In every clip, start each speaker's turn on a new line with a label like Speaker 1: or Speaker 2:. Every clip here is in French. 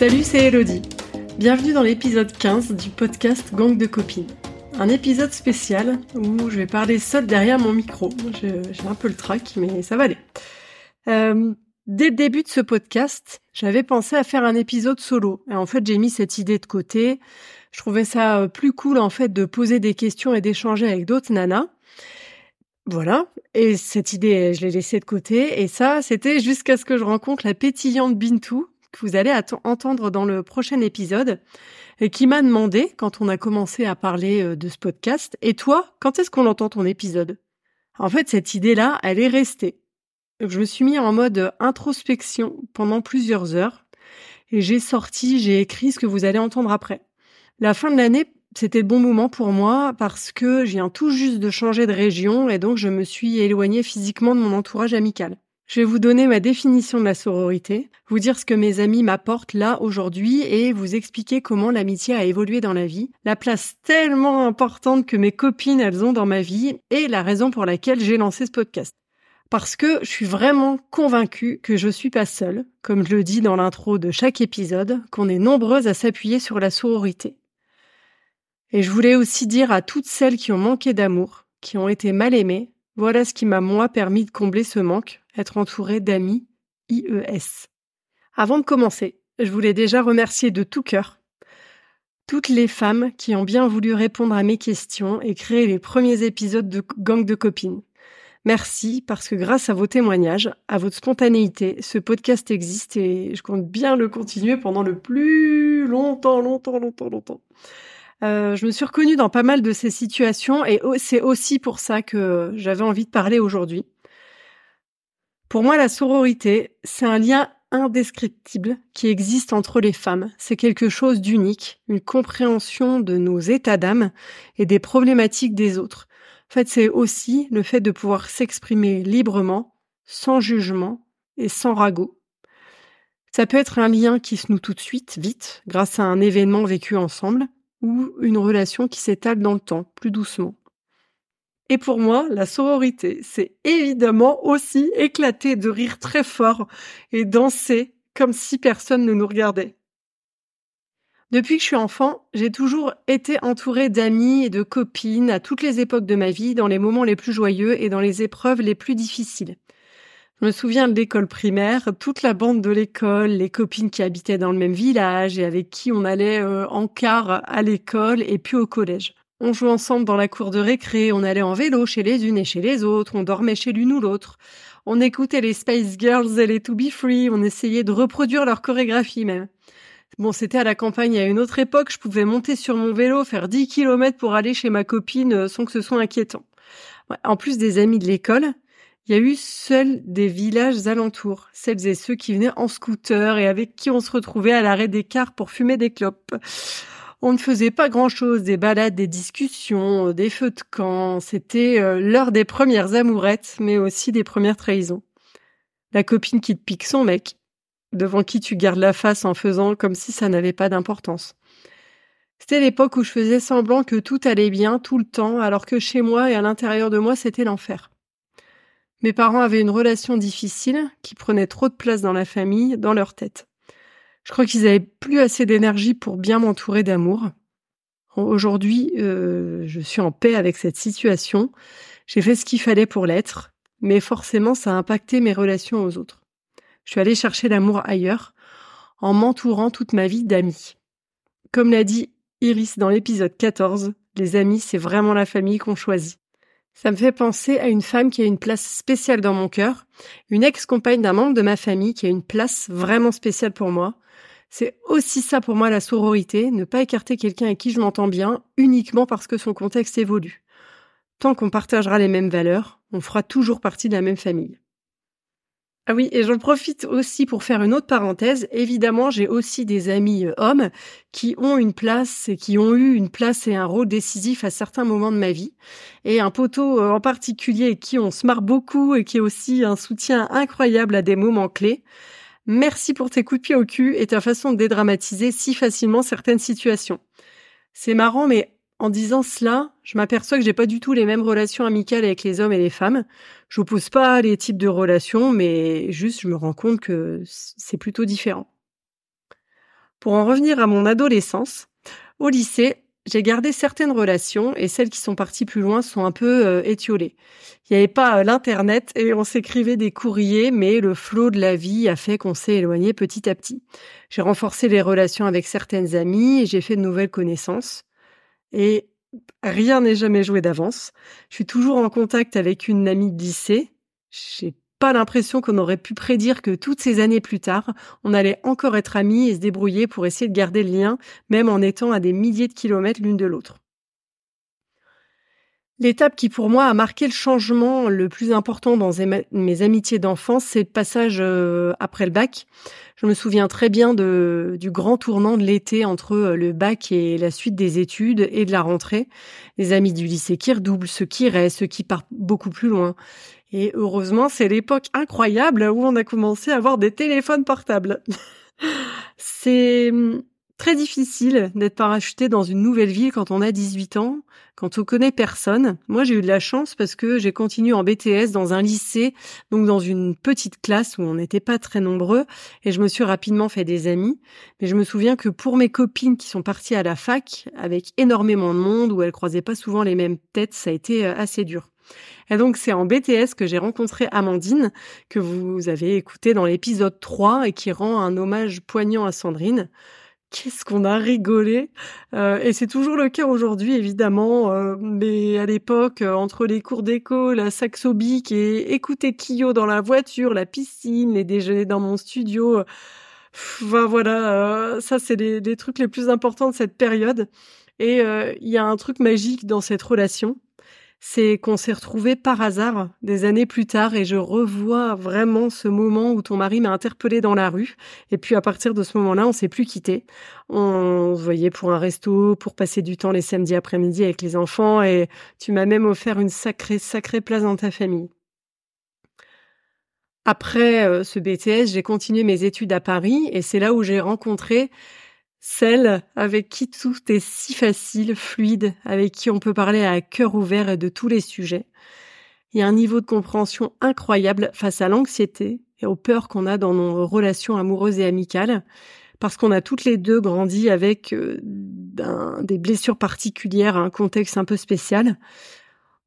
Speaker 1: Salut, c'est Elodie. Bienvenue dans l'épisode 15 du podcast Gang de copines. Un épisode spécial où je vais parler seul derrière mon micro. J'ai un peu le trac, mais ça va aller. Euh, dès le début de ce podcast, j'avais pensé à faire un épisode solo. Et en fait, j'ai mis cette idée de côté. Je trouvais ça euh, plus cool en fait de poser des questions et d'échanger avec d'autres nanas. Voilà. Et cette idée, je l'ai laissée de côté. Et ça, c'était jusqu'à ce que je rencontre la pétillante Bintou, que vous allez entendre dans le prochain épisode, et qui m'a demandé, quand on a commencé à parler euh, de ce podcast, et toi, quand est-ce qu'on entend ton épisode? En fait, cette idée-là, elle est restée. Je me suis mis en mode introspection pendant plusieurs heures, et j'ai sorti, j'ai écrit ce que vous allez entendre après. La fin de l'année, c'était le bon moment pour moi parce que je viens tout juste de changer de région et donc je me suis éloignée physiquement de mon entourage amical. Je vais vous donner ma définition de la sororité, vous dire ce que mes amis m'apportent là aujourd'hui et vous expliquer comment l'amitié a évolué dans la vie, la place tellement importante que mes copines elles ont dans ma vie et la raison pour laquelle j'ai lancé ce podcast. Parce que je suis vraiment convaincue que je suis pas seule, comme je le dis dans l'intro de chaque épisode, qu'on est nombreuses à s'appuyer sur la sororité. Et je voulais aussi dire à toutes celles qui ont manqué d'amour, qui ont été mal aimées, voilà ce qui m'a moi permis de combler ce manque, être entourée d'amis IES. Avant de commencer, je voulais déjà remercier de tout cœur toutes les femmes qui ont bien voulu répondre à mes questions et créer les premiers épisodes de Gang de copines. Merci parce que grâce à vos témoignages, à votre spontanéité, ce podcast existe et je compte bien le continuer pendant le plus longtemps, longtemps, longtemps, longtemps. Euh, je me suis reconnue dans pas mal de ces situations et c'est aussi pour ça que j'avais envie de parler aujourd'hui. Pour moi, la sororité, c'est un lien indescriptible qui existe entre les femmes. C'est quelque chose d'unique, une compréhension de nos états d'âme et des problématiques des autres. En fait, c'est aussi le fait de pouvoir s'exprimer librement, sans jugement et sans ragot. Ça peut être un lien qui se noue tout de suite, vite, grâce à un événement vécu ensemble, ou une relation qui s'étale dans le temps, plus doucement. Et pour moi, la sororité, c'est évidemment aussi éclater de rire très fort et danser comme si personne ne nous regardait. Depuis que je suis enfant, j'ai toujours été entourée d'amis et de copines à toutes les époques de ma vie, dans les moments les plus joyeux et dans les épreuves les plus difficiles. Je me souviens de l'école primaire, toute la bande de l'école, les copines qui habitaient dans le même village et avec qui on allait euh, en car à l'école et puis au collège. On jouait ensemble dans la cour de récré, on allait en vélo chez les unes et chez les autres, on dormait chez l'une ou l'autre. On écoutait les Space Girls et les To Be Free, on essayait de reproduire leur chorégraphie même. Bon, c'était à la campagne à une autre époque, je pouvais monter sur mon vélo, faire 10 km pour aller chez ma copine euh, sans que ce soit inquiétant. En plus des amis de l'école, il y a eu seuls des villages alentours, celles et ceux qui venaient en scooter et avec qui on se retrouvait à l'arrêt des cars pour fumer des clopes. On ne faisait pas grand-chose, des balades, des discussions, des feux de camp. C'était euh, l'heure des premières amourettes, mais aussi des premières trahisons. La copine qui te pique son mec, devant qui tu gardes la face en faisant comme si ça n'avait pas d'importance. C'était l'époque où je faisais semblant que tout allait bien tout le temps, alors que chez moi et à l'intérieur de moi, c'était l'enfer. Mes parents avaient une relation difficile qui prenait trop de place dans la famille, dans leur tête. Je crois qu'ils avaient plus assez d'énergie pour bien m'entourer d'amour. Aujourd'hui, euh, je suis en paix avec cette situation. J'ai fait ce qu'il fallait pour l'être, mais forcément, ça a impacté mes relations aux autres. Je suis allée chercher l'amour ailleurs, en m'entourant toute ma vie d'amis. Comme l'a dit Iris dans l'épisode 14, les amis, c'est vraiment la famille qu'on choisit. Ça me fait penser à une femme qui a une place spéciale dans mon cœur, une ex-compagne d'un membre de ma famille qui a une place vraiment spéciale pour moi. C'est aussi ça pour moi la sororité, ne pas écarter quelqu'un avec qui je m'entends bien uniquement parce que son contexte évolue. Tant qu'on partagera les mêmes valeurs, on fera toujours partie de la même famille. Ah oui, et j'en profite aussi pour faire une autre parenthèse. Évidemment, j'ai aussi des amis euh, hommes qui ont une place et qui ont eu une place et un rôle décisif à certains moments de ma vie. Et un poteau euh, en particulier qui on se marre beaucoup et qui est aussi un soutien incroyable à des moments clés. Merci pour tes coups de pied au cul et ta façon de dédramatiser si facilement certaines situations. C'est marrant, mais en disant cela, je m'aperçois que j'ai pas du tout les mêmes relations amicales avec les hommes et les femmes. Je n'oppose pas les types de relations, mais juste je me rends compte que c'est plutôt différent. Pour en revenir à mon adolescence, au lycée, j'ai gardé certaines relations et celles qui sont parties plus loin sont un peu euh, étiolées. Il n'y avait pas euh, l'internet et on s'écrivait des courriers, mais le flot de la vie a fait qu'on s'est éloigné petit à petit. J'ai renforcé les relations avec certaines amies et j'ai fait de nouvelles connaissances. Et rien n'est jamais joué d'avance. Je suis toujours en contact avec une amie de lycée. J'ai pas l'impression qu'on aurait pu prédire que toutes ces années plus tard, on allait encore être amis et se débrouiller pour essayer de garder le lien, même en étant à des milliers de kilomètres l'une de l'autre. L'étape qui pour moi a marqué le changement le plus important dans mes amitiés d'enfance, c'est le passage euh, après le bac. Je me souviens très bien de, du grand tournant de l'été entre euh, le bac et la suite des études et de la rentrée. Les amis du lycée qui redoublent, ceux qui restent, ceux qui partent beaucoup plus loin. Et heureusement, c'est l'époque incroyable où on a commencé à avoir des téléphones portables. c'est hum, très difficile d'être parachuté dans une nouvelle ville quand on a 18 ans, quand on connaît personne. Moi, j'ai eu de la chance parce que j'ai continué en BTS dans un lycée, donc dans une petite classe où on n'était pas très nombreux, et je me suis rapidement fait des amis. Mais je me souviens que pour mes copines qui sont parties à la fac, avec énormément de monde, où elles croisaient pas souvent les mêmes têtes, ça a été euh, assez dur. Et donc c'est en BTS que j'ai rencontré Amandine, que vous avez écouté dans l'épisode 3 et qui rend un hommage poignant à Sandrine qu'est-ce qu'on a rigolé euh, et c'est toujours le cas aujourd'hui évidemment euh, mais à l'époque euh, entre les cours d'école la saxobique et écouter Kyo dans la voiture la piscine les déjeuners dans mon studio voilà ça c'est les, les, trucs les plus importants de cette période. Et il y a un truc magique dans cette relation c'est qu'on s'est retrouvés par hasard des années plus tard et je revois vraiment ce moment où ton mari m'a interpellé dans la rue et puis à partir de ce moment-là, on s'est plus quitté. On se voyait pour un resto, pour passer du temps les samedis après-midi avec les enfants et tu m'as même offert une sacrée sacrée place dans ta famille. Après euh, ce BTS, j'ai continué mes études à Paris et c'est là où j'ai rencontré celle avec qui tout est si facile, fluide, avec qui on peut parler à cœur ouvert et de tous les sujets. Il y a un niveau de compréhension incroyable face à l'anxiété et aux peurs qu'on a dans nos relations amoureuses et amicales, parce qu'on a toutes les deux grandi avec euh, des blessures particulières, un contexte un peu spécial.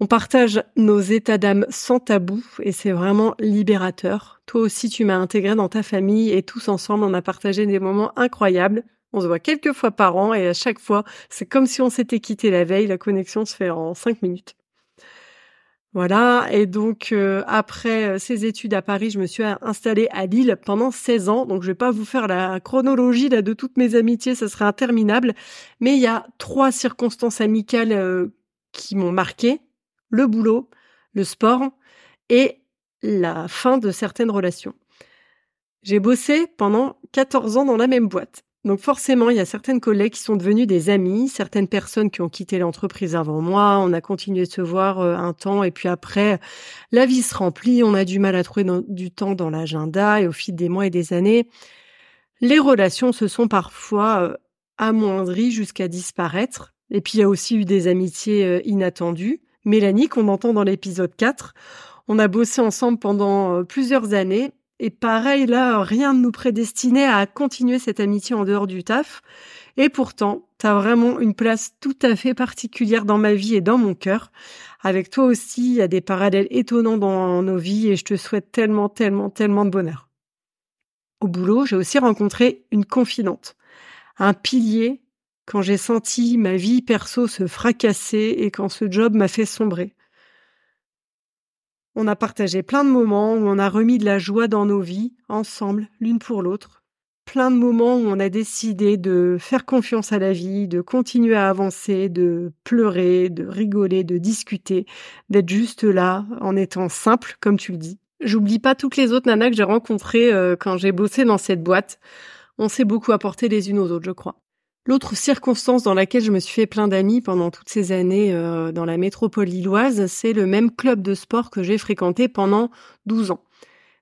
Speaker 1: On partage nos états d'âme sans tabou et c'est vraiment libérateur. Toi aussi, tu m'as intégré dans ta famille et tous ensemble, on a partagé des moments incroyables on se voit quelques fois par an et à chaque fois, c'est comme si on s'était quitté la veille. La connexion se fait en cinq minutes. Voilà, et donc euh, après euh, ces études à Paris, je me suis installée à Lille pendant 16 ans. Donc je vais pas vous faire la chronologie là de toutes mes amitiés, ça serait interminable. Mais il y a trois circonstances amicales euh, qui m'ont marqué le boulot, le sport et la fin de certaines relations. J'ai bossé pendant 14 ans dans la même boîte. Donc forcément, il y a certaines collègues qui sont devenues des amis, certaines personnes qui ont quitté l'entreprise avant moi, on a continué de se voir euh, un temps et puis après, la vie se remplit, on a du mal à trouver du temps dans l'agenda et au fil des mois et des années, les relations se sont parfois euh, amoindries jusqu'à disparaître. Et puis il y a aussi eu des amitiés euh, inattendues. Mélanie, qu'on entend dans l'épisode 4, on a bossé ensemble pendant plusieurs années et pareil, là, rien ne nous prédestinait à continuer cette amitié en dehors du taf. Et pourtant, tu as vraiment une place tout à fait particulière dans ma vie et dans mon cœur. Avec toi aussi, il y a des parallèles étonnants dans nos vies et je te souhaite tellement, tellement, tellement de bonheur. Au boulot, j'ai aussi rencontré une confidente, un pilier quand j'ai senti ma vie perso se fracasser et quand ce job m'a fait sombrer. On a partagé plein de moments où on a remis de la joie dans nos vies, ensemble, l'une pour l'autre. Plein de moments où on a décidé de faire confiance à la vie, de continuer à avancer, de pleurer, de rigoler, de discuter, d'être juste là, en étant simple, comme tu le dis. J'oublie pas toutes les autres nanas que j'ai rencontrées euh, quand j'ai bossé dans cette boîte. On s'est beaucoup apporté les unes aux autres, je crois. L'autre circonstance dans laquelle je me suis fait plein d'amis pendant toutes ces années euh, dans la métropole lilloise, c'est le même club de sport que j'ai fréquenté pendant 12 ans.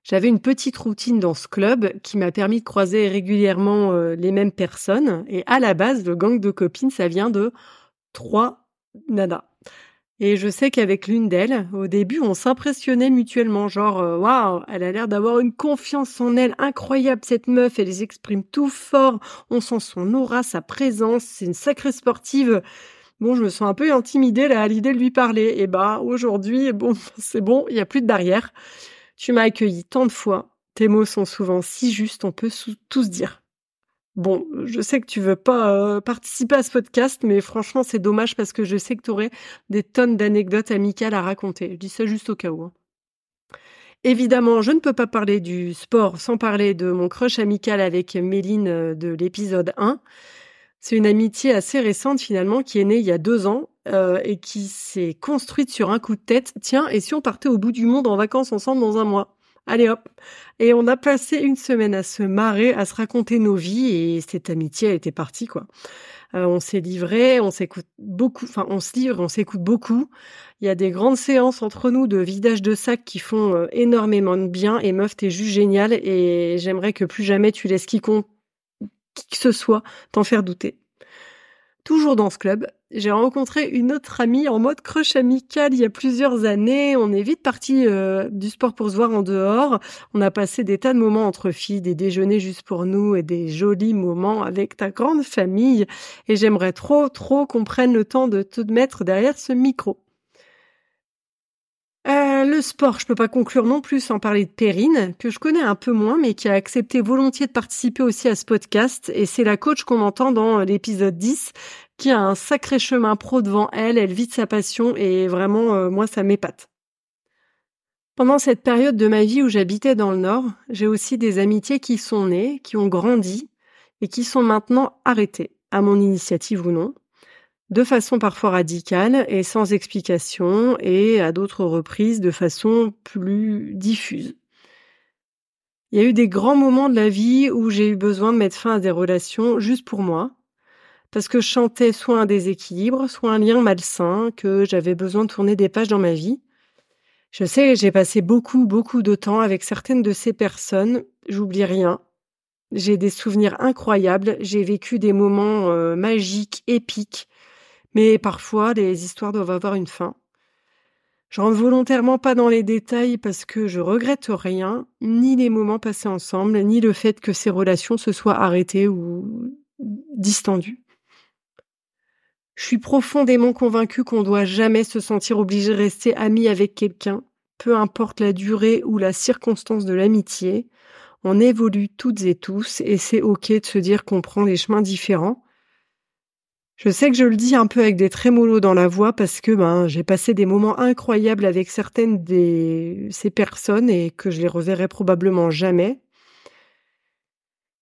Speaker 1: J'avais une petite routine dans ce club qui m'a permis de croiser régulièrement euh, les mêmes personnes. Et à la base, le gang de copines, ça vient de trois nanas. Et je sais qu'avec l'une d'elles, au début, on s'impressionnait mutuellement, genre euh, waouh, elle a l'air d'avoir une confiance en elle incroyable cette meuf, elle les exprime tout fort, on sent son aura, sa présence, c'est une sacrée sportive. Bon, je me sens un peu intimidée là à l'idée de lui parler. Et bah aujourd'hui, bon, c'est bon, il y a plus de barrière. Tu m'as accueilli tant de fois, tes mots sont souvent si justes, on peut tous dire. Bon, je sais que tu veux pas euh, participer à ce podcast, mais franchement, c'est dommage parce que je sais que tu aurais des tonnes d'anecdotes amicales à raconter. Je dis ça juste au cas où. Hein. Évidemment, je ne peux pas parler du sport sans parler de mon crush amical avec Méline euh, de l'épisode 1. C'est une amitié assez récente finalement qui est née il y a deux ans euh, et qui s'est construite sur un coup de tête. Tiens, et si on partait au bout du monde en vacances ensemble dans un mois? Allez hop. Et on a passé une semaine à se marrer, à se raconter nos vies et cette amitié a été partie quoi. Euh, on s'est livré, on s'écoute beaucoup, enfin on se livre, on s'écoute beaucoup. Il y a des grandes séances entre nous de vidage de sac qui font euh, énormément de bien et meuf t'es juste génial et j'aimerais que plus jamais tu laisses quiconque qui que ce soit t'en faire douter. Toujours dans ce club, j'ai rencontré une autre amie en mode crush amical il y a plusieurs années. On est vite parti euh, du sport pour se voir en dehors. On a passé des tas de moments entre filles, des déjeuners juste pour nous et des jolis moments avec ta grande famille. Et j'aimerais trop, trop qu'on prenne le temps de te mettre derrière ce micro. Euh, le sport, je peux pas conclure non plus sans parler de Perrine, que je connais un peu moins, mais qui a accepté volontiers de participer aussi à ce podcast. Et c'est la coach qu'on entend dans l'épisode 10, qui a un sacré chemin pro devant elle. Elle vit de sa passion et vraiment, euh, moi, ça m'épate. Pendant cette période de ma vie où j'habitais dans le Nord, j'ai aussi des amitiés qui sont nées, qui ont grandi et qui sont maintenant arrêtées, à mon initiative ou non de façon parfois radicale et sans explication, et à d'autres reprises de façon plus diffuse. Il y a eu des grands moments de la vie où j'ai eu besoin de mettre fin à des relations juste pour moi, parce que je chantais soit un déséquilibre, soit un lien malsain, que j'avais besoin de tourner des pages dans ma vie. Je sais, j'ai passé beaucoup, beaucoup de temps avec certaines de ces personnes, j'oublie rien. J'ai des souvenirs incroyables, j'ai vécu des moments euh, magiques, épiques, mais parfois, les histoires doivent avoir une fin. Je rentre volontairement pas dans les détails parce que je regrette rien, ni les moments passés ensemble, ni le fait que ces relations se soient arrêtées ou distendues. Je suis profondément convaincue qu'on doit jamais se sentir obligé de rester ami avec quelqu'un, peu importe la durée ou la circonstance de l'amitié. On évolue toutes et tous et c'est ok de se dire qu'on prend des chemins différents je sais que je le dis un peu avec des trémolos dans la voix parce que ben j'ai passé des moments incroyables avec certaines de ces personnes et que je les reverrai probablement jamais.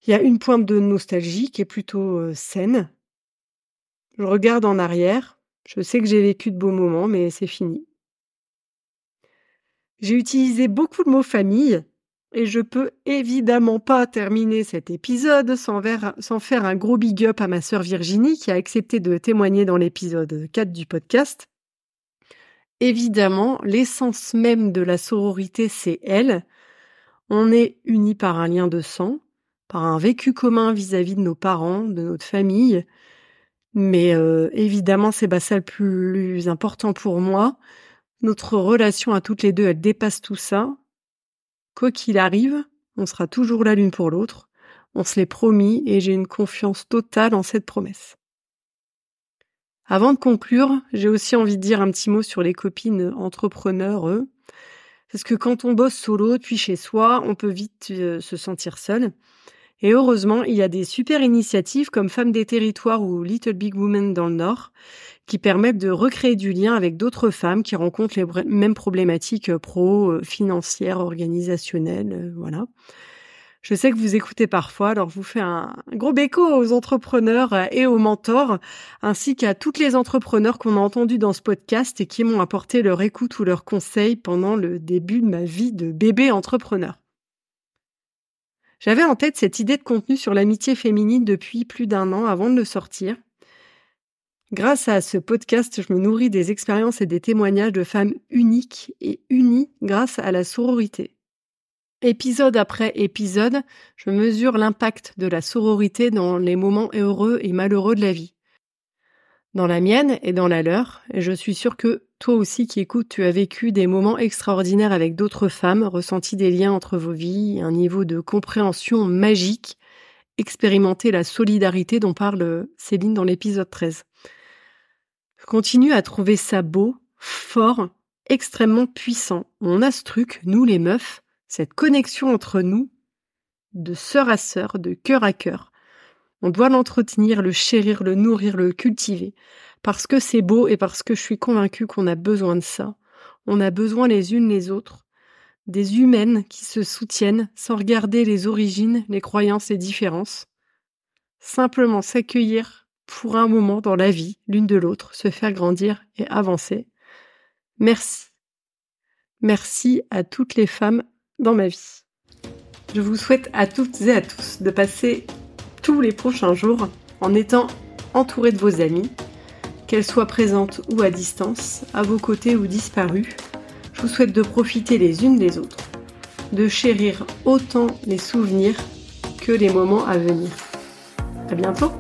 Speaker 1: Il y a une pointe de nostalgie qui est plutôt euh, saine. Je regarde en arrière. Je sais que j'ai vécu de beaux moments, mais c'est fini. J'ai utilisé beaucoup de mots famille et je peux évidemment pas terminer cet épisode sans, faire un gros big up à ma sœur Virginie qui a accepté de témoigner dans l'épisode 4 du podcast. Évidemment, l'essence même de la sororité, c'est elle. On est unis par un lien de sang, par un vécu commun vis-à-vis de nos parents, de notre famille. Mais euh, évidemment, c'est bah, ça le plus important pour moi. Notre relation à toutes les deux, elle dépasse tout ça. Quoi qu'il arrive, on sera toujours là l'une pour l'autre. On se l'est promis et j'ai une confiance totale en cette promesse. Avant de conclure, j'ai aussi envie de dire un petit mot sur les copines entrepreneurs, eux. Parce que quand on bosse solo, puis chez soi, on peut vite euh, se sentir seul. Et heureusement, il y a des super initiatives comme Femmes des Territoires ou Little Big Women dans le Nord qui permettent de recréer du lien avec d'autres femmes qui rencontrent les mêmes problématiques euh, pro, euh, financières, organisationnelles, euh, voilà. Je sais que vous écoutez parfois, alors je vous fais un gros béco aux entrepreneurs et aux mentors, ainsi qu'à toutes les entrepreneurs qu'on a entendus dans ce podcast et qui m'ont apporté leur écoute ou leurs conseils pendant le début de ma vie de bébé entrepreneur. J'avais en tête cette idée de contenu sur l'amitié féminine depuis plus d'un an avant de le sortir, Grâce à ce podcast, je me nourris des expériences et des témoignages de femmes uniques et unies grâce à la sororité. Épisode après épisode, je mesure l'impact de la sororité dans les moments heureux et malheureux de la vie. Dans la mienne et dans la leur, et je suis sûre que toi aussi qui écoutes, tu as vécu des moments extraordinaires avec d'autres femmes, ressenti des liens entre vos vies, un niveau de compréhension magique, expérimenté la solidarité dont parle Céline dans l'épisode 13. Je continue à trouver ça beau, fort, extrêmement puissant. On a ce truc, nous les meufs, cette connexion entre nous, de sœur à sœur, de cœur à cœur. On doit l'entretenir, le chérir, le nourrir, le cultiver. Parce que c'est beau et parce que je suis convaincue qu'on a besoin de ça. On a besoin les unes les autres. Des humaines qui se soutiennent sans regarder les origines, les croyances et différences. Simplement s'accueillir pour un moment dans la vie, l'une de l'autre, se faire grandir et avancer. Merci. Merci à toutes les femmes dans ma vie. Je vous souhaite à toutes et à tous de passer tous les prochains jours en étant entourés de vos amis, qu'elles soient présentes ou à distance, à vos côtés ou disparues. Je vous souhaite de profiter les unes des autres, de chérir autant les souvenirs que les moments à venir. À bientôt!